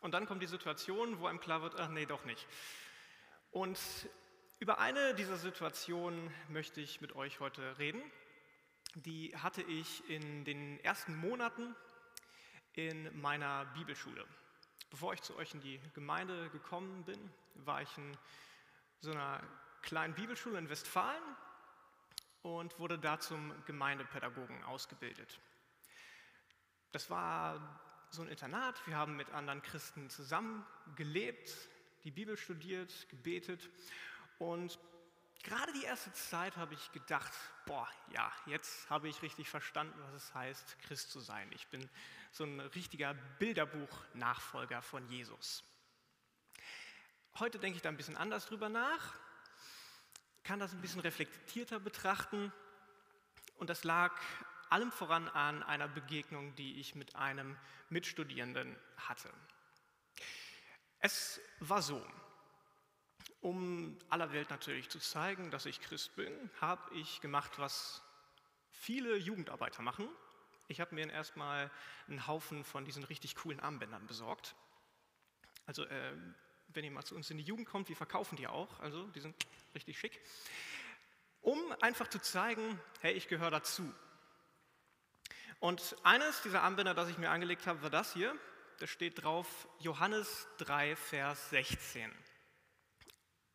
Und dann kommt die Situation, wo einem klar wird, ach nee, doch nicht. Und über eine dieser Situationen möchte ich mit euch heute reden. Die hatte ich in den ersten Monaten in meiner Bibelschule. Bevor ich zu euch in die Gemeinde gekommen bin, war ich in so einer kleinen Bibelschule in Westfalen und wurde da zum Gemeindepädagogen ausgebildet. Das war so ein Internat, wir haben mit anderen Christen zusammen gelebt, die Bibel studiert, gebetet und gerade die erste Zeit habe ich gedacht, boah, ja, jetzt habe ich richtig verstanden, was es heißt, Christ zu sein. Ich bin so ein richtiger Bilderbuch-Nachfolger von Jesus. Heute denke ich da ein bisschen anders drüber nach, kann das ein bisschen reflektierter betrachten und das lag allem voran an einer Begegnung, die ich mit einem Mitstudierenden hatte. Es war so, um aller Welt natürlich zu zeigen, dass ich Christ bin, habe ich gemacht, was viele Jugendarbeiter machen. Ich habe mir erstmal einen Haufen von diesen richtig coolen Armbändern besorgt. Also äh, wenn ihr mal zu uns in die Jugend kommt, wir verkaufen die auch, also die sind richtig schick, um einfach zu zeigen, hey, ich gehöre dazu. Und eines dieser Armbänder, das ich mir angelegt habe, war das hier. Da steht drauf Johannes 3, Vers 16.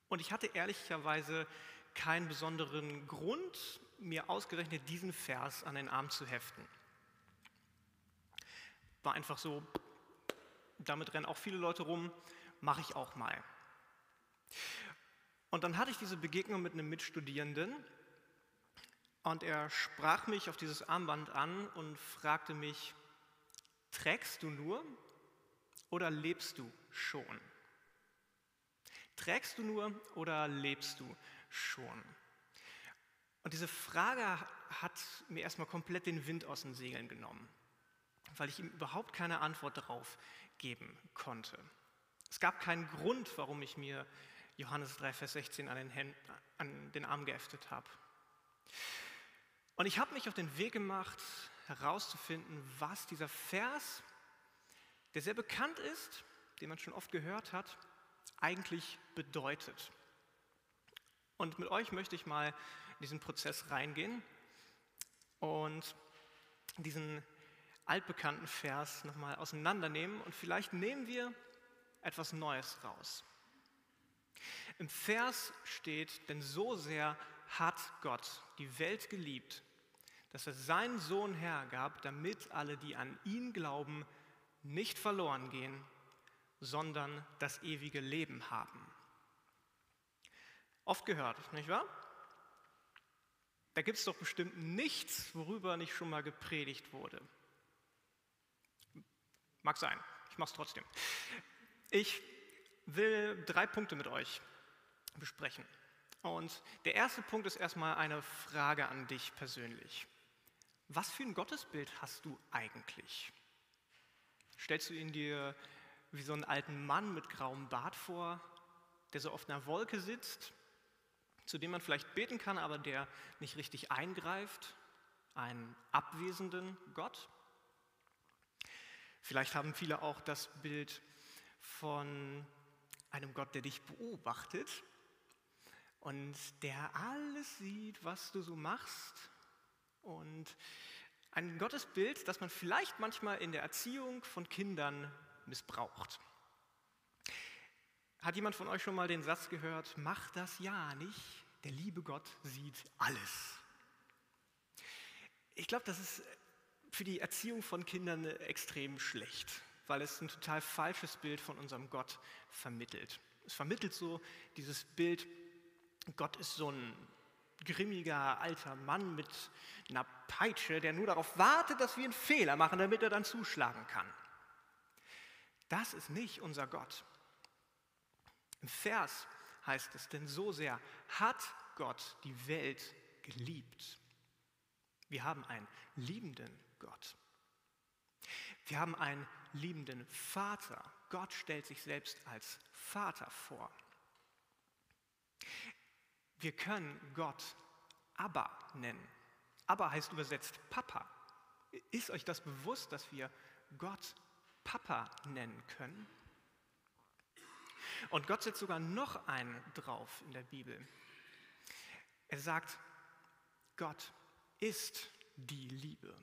Und ich hatte ehrlicherweise keinen besonderen Grund, mir ausgerechnet diesen Vers an den Arm zu heften. War einfach so, damit rennen auch viele Leute rum, mache ich auch mal. Und dann hatte ich diese Begegnung mit einem Mitstudierenden und er sprach mich auf dieses Armband an und fragte mich, trägst du nur oder lebst du schon? Trägst du nur oder lebst du schon? Und diese Frage hat mir erstmal komplett den Wind aus den Segeln genommen, weil ich ihm überhaupt keine Antwort darauf geben konnte. Es gab keinen Grund, warum ich mir Johannes 3, Vers 16 an den, Händen, an den Arm geäftet habe. Und ich habe mich auf den Weg gemacht, herauszufinden, was dieser Vers, der sehr bekannt ist, den man schon oft gehört hat, eigentlich bedeutet. Und mit euch möchte ich mal in diesen Prozess reingehen und diesen altbekannten Vers nochmal auseinandernehmen und vielleicht nehmen wir etwas Neues raus. Im Vers steht, denn so sehr hat Gott die Welt geliebt, dass er seinen Sohn hergab, damit alle, die an ihn glauben, nicht verloren gehen, sondern das ewige Leben haben. Oft gehört, nicht wahr? Da gibt es doch bestimmt nichts, worüber nicht schon mal gepredigt wurde. Mag sein, ich mache es trotzdem. Ich will drei Punkte mit euch besprechen. Und der erste Punkt ist erstmal eine Frage an dich persönlich. Was für ein Gottesbild hast du eigentlich? Stellst du ihn dir wie so einen alten Mann mit grauem Bart vor, der so auf einer Wolke sitzt, zu dem man vielleicht beten kann, aber der nicht richtig eingreift, einen abwesenden Gott. Vielleicht haben viele auch das Bild von einem Gott, der dich beobachtet und der alles sieht, was du so machst und ein Gottesbild, das man vielleicht manchmal in der Erziehung von Kindern missbraucht. Hat jemand von euch schon mal den Satz gehört, mach das ja nicht, der liebe Gott sieht alles. Ich glaube, das ist für die Erziehung von Kindern extrem schlecht, weil es ein total falsches Bild von unserem Gott vermittelt. Es vermittelt so dieses Bild, Gott ist so ein grimmiger alter Mann mit einer Peitsche, der nur darauf wartet, dass wir einen Fehler machen, damit er dann zuschlagen kann. Das ist nicht unser Gott. Im Vers heißt es, denn so sehr hat Gott die Welt geliebt. Wir haben einen liebenden Gott. Wir haben einen liebenden Vater. Gott stellt sich selbst als Vater vor. Wir können Gott Abba nennen. Abba heißt übersetzt Papa. Ist euch das bewusst, dass wir Gott Papa nennen können? Und Gott setzt sogar noch einen drauf in der Bibel. Er sagt, Gott ist die Liebe.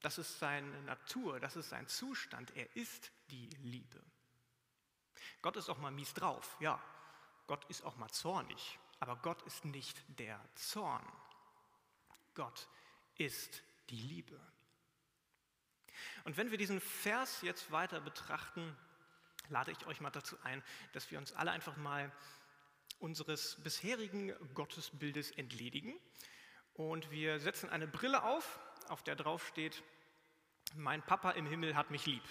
Das ist seine Natur, das ist sein Zustand. Er ist die Liebe. Gott ist auch mal mies drauf, ja. Gott ist auch mal zornig, aber Gott ist nicht der Zorn. Gott ist die Liebe. Und wenn wir diesen Vers jetzt weiter betrachten, lade ich euch mal dazu ein, dass wir uns alle einfach mal unseres bisherigen Gottesbildes entledigen. Und wir setzen eine Brille auf, auf der drauf steht, mein Papa im Himmel hat mich lieb.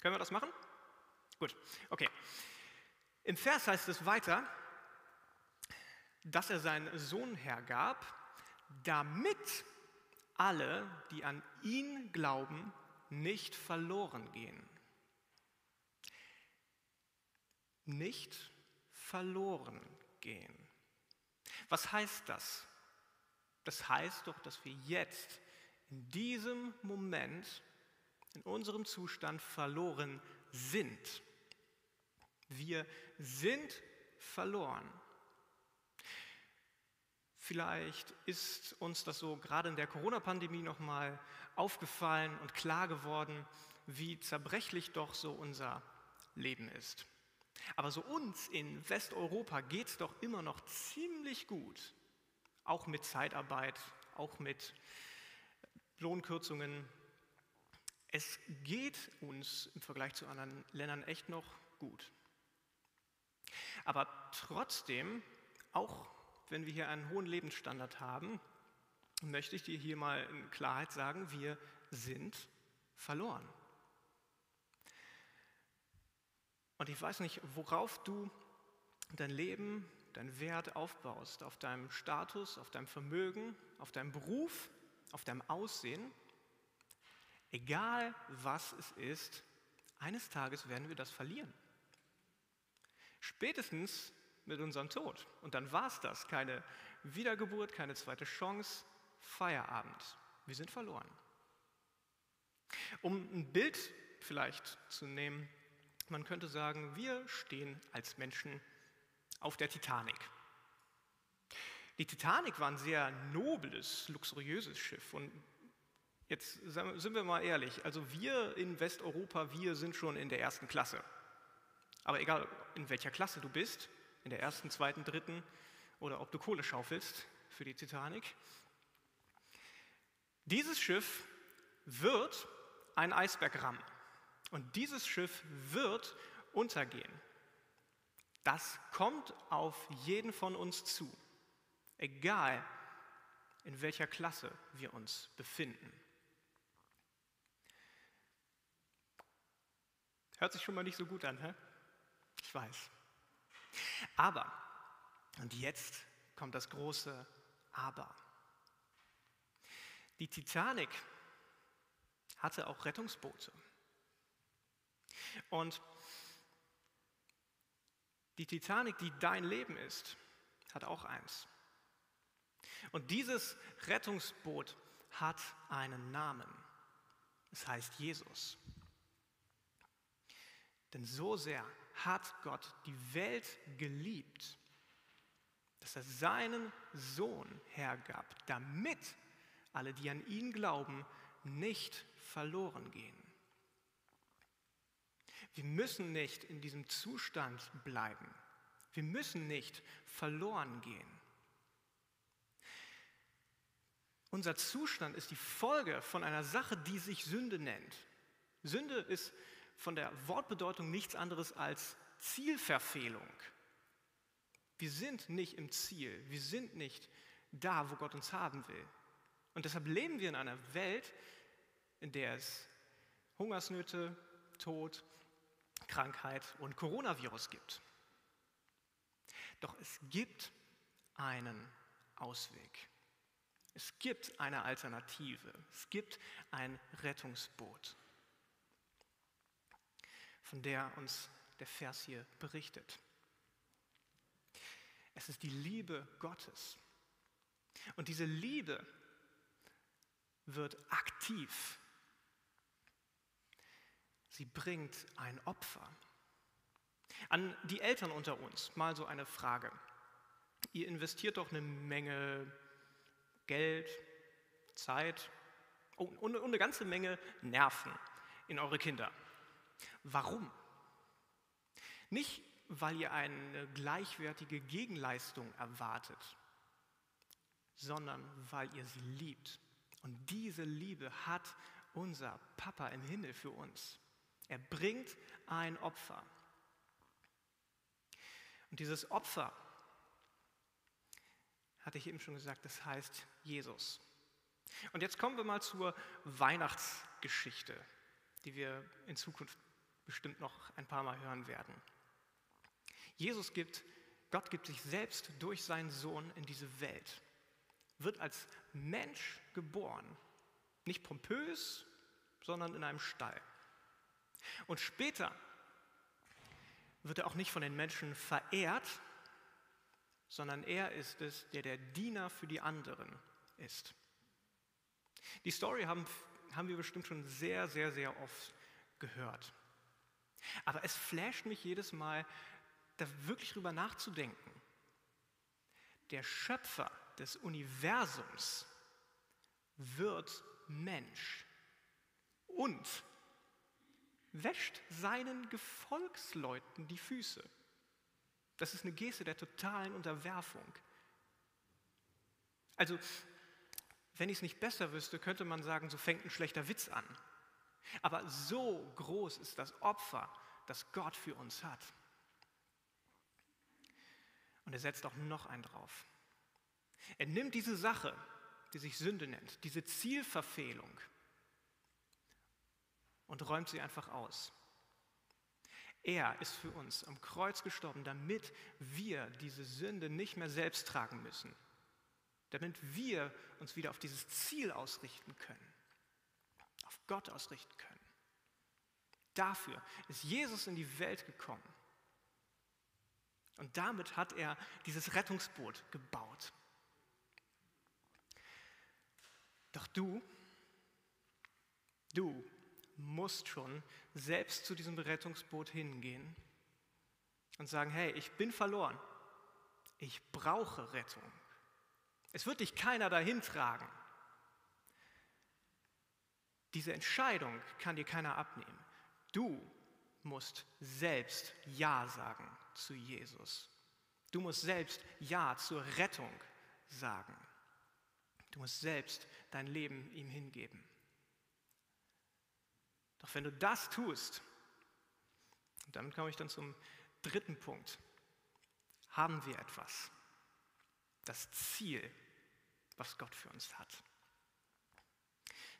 Können wir das machen? Gut, okay. Im Vers heißt es weiter, dass er seinen Sohn hergab, damit alle, die an ihn glauben, nicht verloren gehen. Nicht verloren gehen. Was heißt das? Das heißt doch, dass wir jetzt in diesem Moment, in unserem Zustand verloren sind. Wir sind verloren. Vielleicht ist uns das so gerade in der Corona-Pandemie nochmal aufgefallen und klar geworden, wie zerbrechlich doch so unser Leben ist. Aber so uns in Westeuropa geht es doch immer noch ziemlich gut, auch mit Zeitarbeit, auch mit Lohnkürzungen. Es geht uns im Vergleich zu anderen Ländern echt noch gut. Aber trotzdem, auch wenn wir hier einen hohen Lebensstandard haben, möchte ich dir hier mal in Klarheit sagen, wir sind verloren. Und ich weiß nicht, worauf du dein Leben, dein Wert aufbaust, auf deinem Status, auf deinem Vermögen, auf deinem Beruf, auf deinem Aussehen. Egal was es ist, eines Tages werden wir das verlieren. Spätestens mit unserem Tod. Und dann war es das. Keine Wiedergeburt, keine zweite Chance, Feierabend. Wir sind verloren. Um ein Bild vielleicht zu nehmen, man könnte sagen, wir stehen als Menschen auf der Titanic. Die Titanic war ein sehr nobles, luxuriöses Schiff. Und jetzt sind wir mal ehrlich, also wir in Westeuropa, wir sind schon in der ersten Klasse. Aber egal, in welcher Klasse du bist, in der ersten, zweiten, dritten oder ob du Kohle schaufelst für die Titanic, dieses Schiff wird ein Eisberg rammen. Und dieses Schiff wird untergehen. Das kommt auf jeden von uns zu, egal in welcher Klasse wir uns befinden. Hört sich schon mal nicht so gut an, hä? Ich weiß. Aber, und jetzt kommt das große Aber. Die Titanic hatte auch Rettungsboote. Und die Titanic, die dein Leben ist, hat auch eins. Und dieses Rettungsboot hat einen Namen. Es heißt Jesus. Denn so sehr hat Gott die Welt geliebt, dass er seinen Sohn hergab, damit alle, die an ihn glauben, nicht verloren gehen. Wir müssen nicht in diesem Zustand bleiben. Wir müssen nicht verloren gehen. Unser Zustand ist die Folge von einer Sache, die sich Sünde nennt. Sünde ist von der Wortbedeutung nichts anderes als Zielverfehlung. Wir sind nicht im Ziel, wir sind nicht da, wo Gott uns haben will. Und deshalb leben wir in einer Welt, in der es Hungersnöte, Tod, Krankheit und Coronavirus gibt. Doch es gibt einen Ausweg. Es gibt eine Alternative. Es gibt ein Rettungsboot, von der uns der Vers hier berichtet. Es ist die Liebe Gottes. Und diese Liebe wird aktiv Sie bringt ein Opfer. An die Eltern unter uns mal so eine Frage. Ihr investiert doch eine Menge Geld, Zeit und eine ganze Menge Nerven in eure Kinder. Warum? Nicht, weil ihr eine gleichwertige Gegenleistung erwartet, sondern weil ihr sie liebt. Und diese Liebe hat unser Papa im Himmel für uns. Er bringt ein Opfer. Und dieses Opfer, hatte ich eben schon gesagt, das heißt Jesus. Und jetzt kommen wir mal zur Weihnachtsgeschichte, die wir in Zukunft bestimmt noch ein paar Mal hören werden. Jesus gibt, Gott gibt sich selbst durch seinen Sohn in diese Welt, wird als Mensch geboren, nicht pompös, sondern in einem Stall. Und später wird er auch nicht von den Menschen verehrt, sondern er ist es, der der Diener für die anderen ist. Die Story haben, haben wir bestimmt schon sehr, sehr, sehr oft gehört. Aber es flasht mich jedes Mal, da wirklich drüber nachzudenken. Der Schöpfer des Universums wird Mensch und wäscht seinen Gefolgsleuten die Füße. Das ist eine Geste der totalen Unterwerfung. Also, wenn ich es nicht besser wüsste, könnte man sagen, so fängt ein schlechter Witz an. Aber so groß ist das Opfer, das Gott für uns hat. Und er setzt auch noch einen drauf. Er nimmt diese Sache, die sich Sünde nennt, diese Zielverfehlung, und räumt sie einfach aus. Er ist für uns am Kreuz gestorben, damit wir diese Sünde nicht mehr selbst tragen müssen, damit wir uns wieder auf dieses Ziel ausrichten können, auf Gott ausrichten können. Dafür ist Jesus in die Welt gekommen. Und damit hat er dieses Rettungsboot gebaut. Doch du, du musst schon selbst zu diesem Rettungsboot hingehen und sagen, hey, ich bin verloren. Ich brauche Rettung. Es wird dich keiner dahin tragen. Diese Entscheidung kann dir keiner abnehmen. Du musst selbst Ja sagen zu Jesus. Du musst selbst Ja zur Rettung sagen. Du musst selbst dein Leben ihm hingeben. Doch wenn du das tust, und damit komme ich dann zum dritten Punkt, haben wir etwas. Das Ziel, was Gott für uns hat.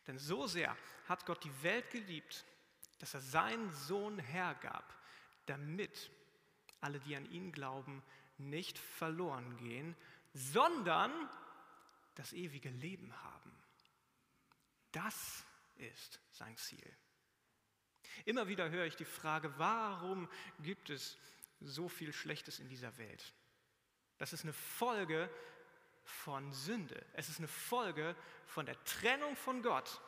Denn so sehr hat Gott die Welt geliebt, dass er seinen Sohn hergab, damit alle, die an ihn glauben, nicht verloren gehen, sondern das ewige Leben haben. Das ist sein Ziel. Immer wieder höre ich die Frage, warum gibt es so viel Schlechtes in dieser Welt? Das ist eine Folge von Sünde. Es ist eine Folge von der Trennung von Gott.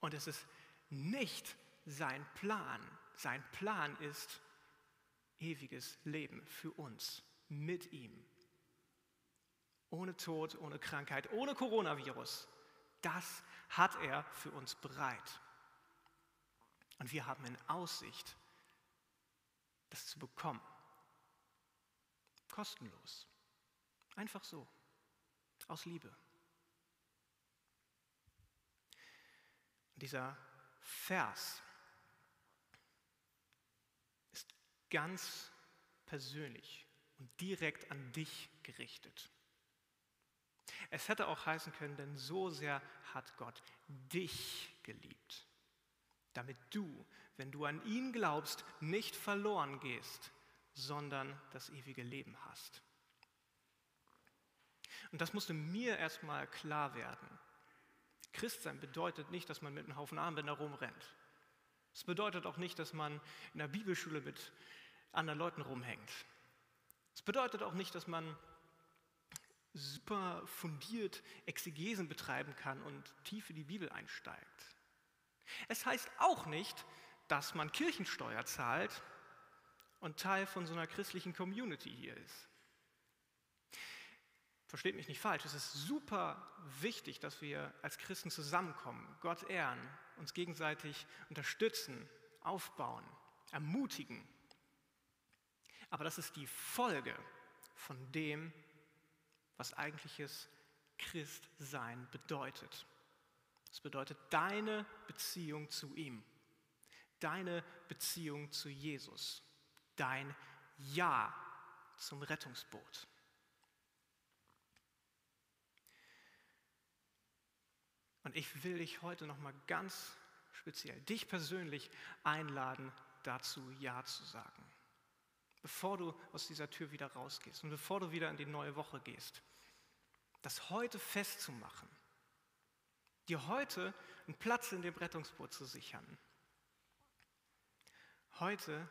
Und es ist nicht sein Plan. Sein Plan ist ewiges Leben für uns mit ihm. Ohne Tod, ohne Krankheit, ohne Coronavirus. Das hat er für uns bereit. Und wir haben in Aussicht, das zu bekommen. Kostenlos. Einfach so. Aus Liebe. Dieser Vers ist ganz persönlich und direkt an dich gerichtet. Es hätte auch heißen können, denn so sehr hat Gott dich geliebt damit du, wenn du an ihn glaubst, nicht verloren gehst, sondern das ewige Leben hast. Und das musste mir erstmal klar werden. Christsein bedeutet nicht, dass man mit einem Haufen Armbänder rumrennt. Es bedeutet auch nicht, dass man in der Bibelschule mit anderen Leuten rumhängt. Es bedeutet auch nicht, dass man super fundiert Exegesen betreiben kann und tief in die Bibel einsteigt. Es heißt auch nicht, dass man Kirchensteuer zahlt und Teil von so einer christlichen Community hier ist. Versteht mich nicht falsch, es ist super wichtig, dass wir als Christen zusammenkommen, Gott ehren, uns gegenseitig unterstützen, aufbauen, ermutigen. Aber das ist die Folge von dem, was eigentliches Christsein bedeutet. Es bedeutet deine Beziehung zu ihm, deine Beziehung zu Jesus, dein Ja zum Rettungsboot. Und ich will dich heute noch mal ganz speziell, dich persönlich einladen, dazu Ja zu sagen. Bevor du aus dieser Tür wieder rausgehst und bevor du wieder in die neue Woche gehst, das heute festzumachen, dir heute einen Platz in dem Rettungsboot zu sichern. Heute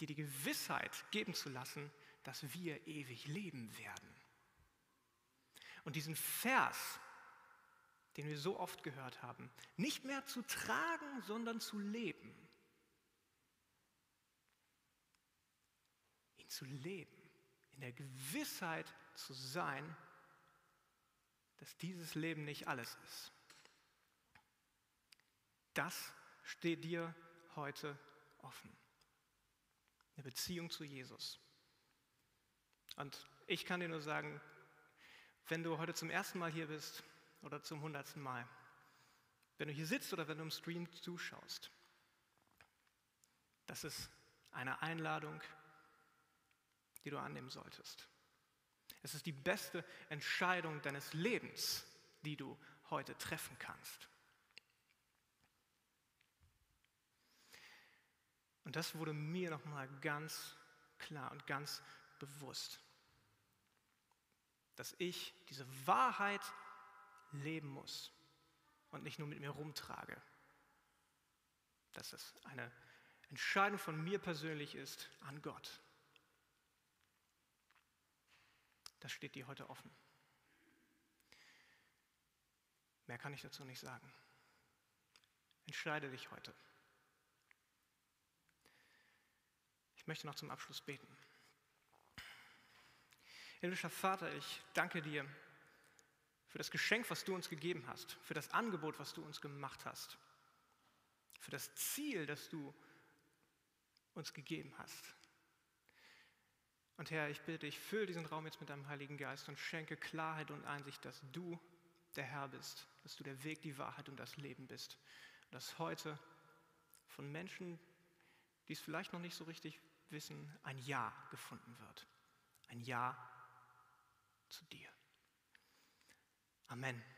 dir die Gewissheit geben zu lassen, dass wir ewig leben werden. Und diesen Vers, den wir so oft gehört haben, nicht mehr zu tragen, sondern zu leben. Ihn zu leben, in der Gewissheit zu sein, dass dieses Leben nicht alles ist. Das steht dir heute offen. Eine Beziehung zu Jesus. Und ich kann dir nur sagen, wenn du heute zum ersten Mal hier bist, oder zum hundertsten Mal. Wenn du hier sitzt oder wenn du im Stream zuschaust, das ist eine Einladung, die du annehmen solltest. Es ist die beste Entscheidung deines Lebens, die du heute treffen kannst. Und das wurde mir nochmal ganz klar und ganz bewusst, dass ich diese Wahrheit leben muss und nicht nur mit mir rumtrage. Dass es eine Entscheidung von mir persönlich ist an Gott. Das steht dir heute offen. Mehr kann ich dazu nicht sagen. Entscheide dich heute. Ich möchte noch zum Abschluss beten. Himmlischer Vater, ich danke dir für das Geschenk, was du uns gegeben hast, für das Angebot, was du uns gemacht hast, für das Ziel, das du uns gegeben hast. Und Herr, ich bitte dich, füll diesen Raum jetzt mit deinem Heiligen Geist und schenke Klarheit und Einsicht, dass du der Herr bist, dass du der Weg, die Wahrheit und das Leben bist. Und dass heute von Menschen, die es vielleicht noch nicht so richtig wissen, ein Ja gefunden wird. Ein Ja zu dir. Amen.